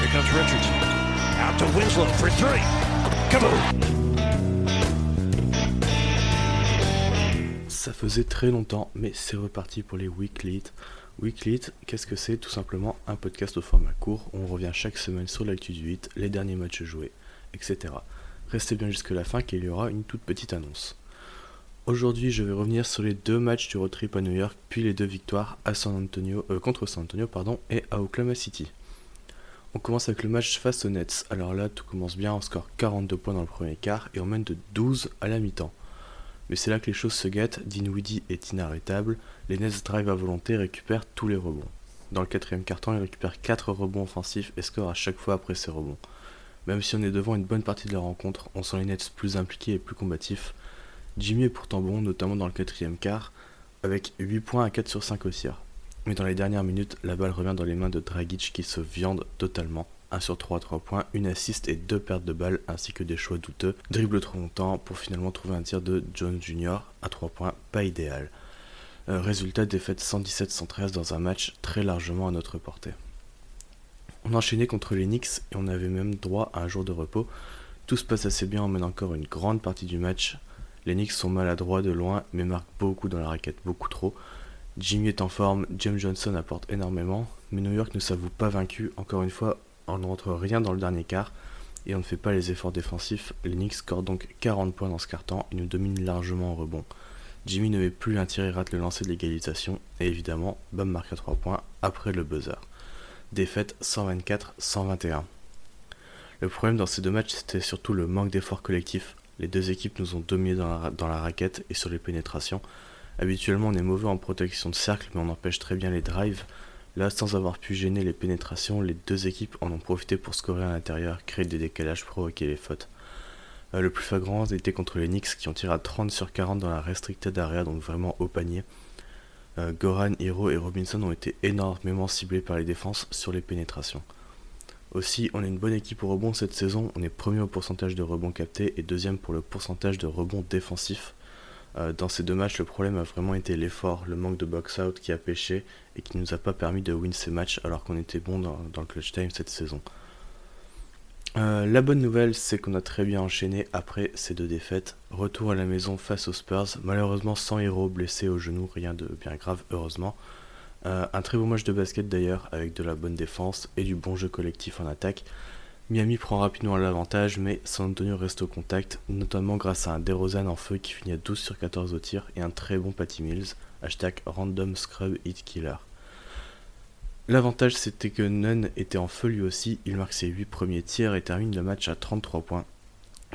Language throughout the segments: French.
Here comes Richardson. Out to Winslow for three. Come on. Ça faisait très longtemps, mais c'est reparti pour les Weekly. Weekly, qu'est-ce que c'est? Tout simplement un podcast au format court on revient chaque semaine sur l'actu du 8, les derniers matchs joués, etc. Restez bien jusque la fin qu'il y aura une toute petite annonce. Aujourd'hui, je vais revenir sur les deux matchs du road trip à New York, puis les deux victoires à San Antonio, euh, contre San Antonio pardon, et à Oklahoma City. On commence avec le match face aux Nets. Alors là, tout commence bien, on score 42 points dans le premier quart et on mène de 12 à la mi-temps. Mais c'est là que les choses se gâtent, Dinwiddie est inarrêtable, les Nets drive à volonté et récupèrent tous les rebonds. Dans le quatrième quart-temps, ils récupèrent 4 rebonds offensifs et scorent à chaque fois après ces rebonds. Même si on est devant une bonne partie de la rencontre, on sent les Nets plus impliqués et plus combatifs. Jimmy est pourtant bon, notamment dans le quatrième quart, avec 8 points à 4 sur 5 au tir. Mais dans les dernières minutes, la balle revient dans les mains de Dragic qui se viande totalement. 1 sur 3 à 3 points, une assist et deux pertes de balles ainsi que des choix douteux. Dribble trop longtemps pour finalement trouver un tir de Jones Jr. à 3 points, pas idéal. Euh, résultat défaite 117-113 dans un match très largement à notre portée. On enchaînait contre les Knicks et on avait même droit à un jour de repos. Tout se passe assez bien, on mène encore une grande partie du match. Les Knicks sont maladroits de loin mais marquent beaucoup dans la raquette, beaucoup trop. Jimmy est en forme, James Johnson apporte énormément, mais New York ne s'avoue pas vaincu. Encore une fois, on ne rentre rien dans le dernier quart et on ne fait pas les efforts défensifs. Les Knicks scorent donc 40 points dans ce quart-temps et nous dominent largement en rebond. Jimmy ne met plus un tir et rate le lancer de l'égalisation et évidemment, Bam marque à 3 points après le buzzer. Défaite 124-121. Le problème dans ces deux matchs, c'était surtout le manque d'efforts collectifs. Les deux équipes nous ont dominés dans la, raquette et sur les pénétrations. Habituellement, on est mauvais en protection de cercle, mais on empêche très bien les drives. Là, sans avoir pu gêner les pénétrations, les deux équipes en ont profité pour scorer à l'intérieur, créer des décalages, provoquer les fautes. Euh, le plus flagrant était contre les Knicks qui ont tiré à 30 sur 40 dans la restricted area, donc vraiment au panier. Euh, Goran, Hiro et Robinson ont été énormément ciblés par les défenses sur les pénétrations. Aussi, on est une bonne équipe au rebond cette saison, on est premier au pourcentage de rebonds captés et deuxième pour le pourcentage de rebonds défensifs. Euh, dans ces deux matchs, le problème a vraiment été l'effort, le manque de box-out qui a pêché et qui ne nous a pas permis de win ces matchs alors qu'on était bon dans, le clutch time cette saison. Euh, la bonne nouvelle, c'est qu'on a très bien enchaîné après ces deux défaites. Retour à la maison face aux Spurs, malheureusement sans héros, blessé au genou, rien de bien grave, heureusement. Euh, un très beau match de basket d'ailleurs, avec de la bonne défense et du bon jeu collectif en attaque. Miami prend rapidement l'avantage, mais San Antonio reste au contact, notamment grâce à un DeRozan en feu qui finit à 12 sur 14 au tir et un très bon Patty Mills, hashtag random scrub hit killer. L'avantage c'était que Nunn était en feu lui aussi, il marque ses 8 premiers tirs et termine le match à 33 points.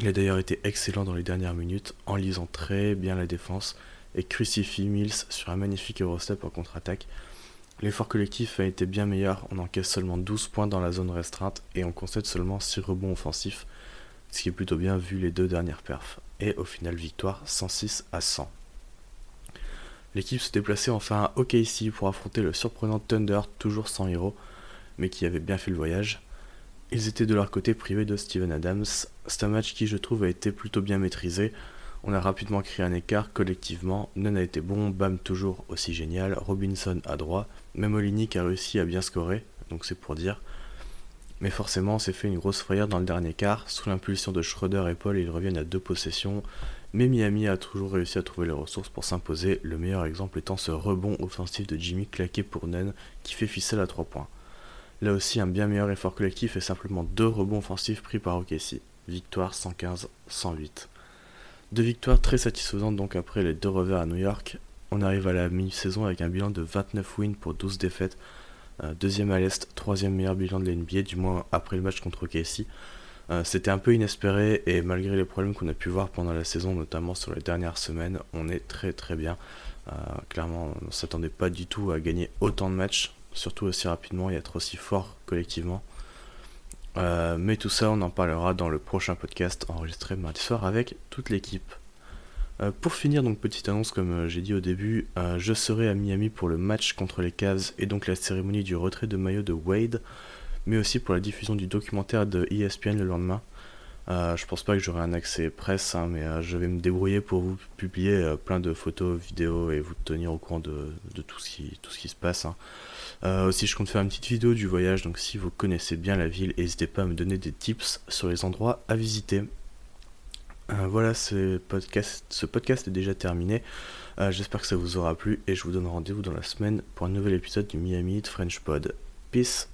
Il a d'ailleurs été excellent dans les dernières minutes, en lisant très bien la défense, et crucifie Mills sur un magnifique Eurostep en contre-attaque, L'effort collectif a été bien meilleur, on encaisse seulement 12 points dans la zone restreinte et on concède seulement 6 rebonds offensifs, ce qui est plutôt bien vu les deux dernières perfs. Et au final victoire 106 à 100. L'équipe se déplaçait enfin à OKC pour affronter le surprenant Thunder, toujours sans héros, mais qui avait bien fait le voyage. Ils étaient de leur côté privés de Steven Adams. C'est un match qui je trouve a été plutôt bien maîtrisé. On a rapidement créé un écart collectivement. Nunn a été bon, Bam toujours aussi génial, Robinson à droit, même Olinik a réussi à bien scorer, donc c'est pour dire. Mais forcément, on s'est fait une grosse frayeur dans le dernier quart. Sous l'impulsion de Schroeder et Paul, ils reviennent à deux possessions. Mais Miami a toujours réussi à trouver les ressources pour s'imposer, le meilleur exemple étant ce rebond offensif de Jimmy claqué pour Nunn qui fait ficelle à 3 points. Là aussi, un bien meilleur effort collectif et simplement deux rebonds offensifs pris par OKC. Victoire 115-108. Deux victoires très satisfaisantes donc après les deux revers à New York. On arrive à la mi-saison avec un bilan de 29 wins pour 12 défaites. Euh, deuxième à l'Est, troisième meilleur bilan de l'NBA, du moins après le match contre KC. Euh, c'était un peu inespéré et malgré les problèmes qu'on a pu voir pendant la saison, notamment sur les dernières semaines, on est très très bien. Euh, clairement, on ne s'attendait pas du tout à gagner autant de matchs, surtout aussi rapidement et être aussi fort collectivement. Euh, mais tout ça, on en parlera dans le prochain podcast enregistré mardi soir avec toute l'équipe. Euh, pour finir, donc petite annonce comme euh, j'ai dit au début, je serai à Miami pour le match contre les Cavs et donc la cérémonie du retrait de maillot de Wade, mais aussi pour la diffusion du documentaire de ESPN le lendemain. Je pense pas que j'aurai un accès presse, hein, mais je vais me débrouiller pour vous publier plein de photos, vidéos et vous tenir au courant de, tout, ce qui, tout ce qui se passe. Hein. aussi, je compte faire une petite vidéo du voyage, donc si vous connaissez bien la ville, n'hésitez pas à me donner des tips sur les endroits à visiter. voilà, ce podcast, ce podcast est déjà terminé. J'espère que ça vous aura plu et je vous donne rendez-vous dans la semaine pour un nouvel épisode du Miami French Pod. Peace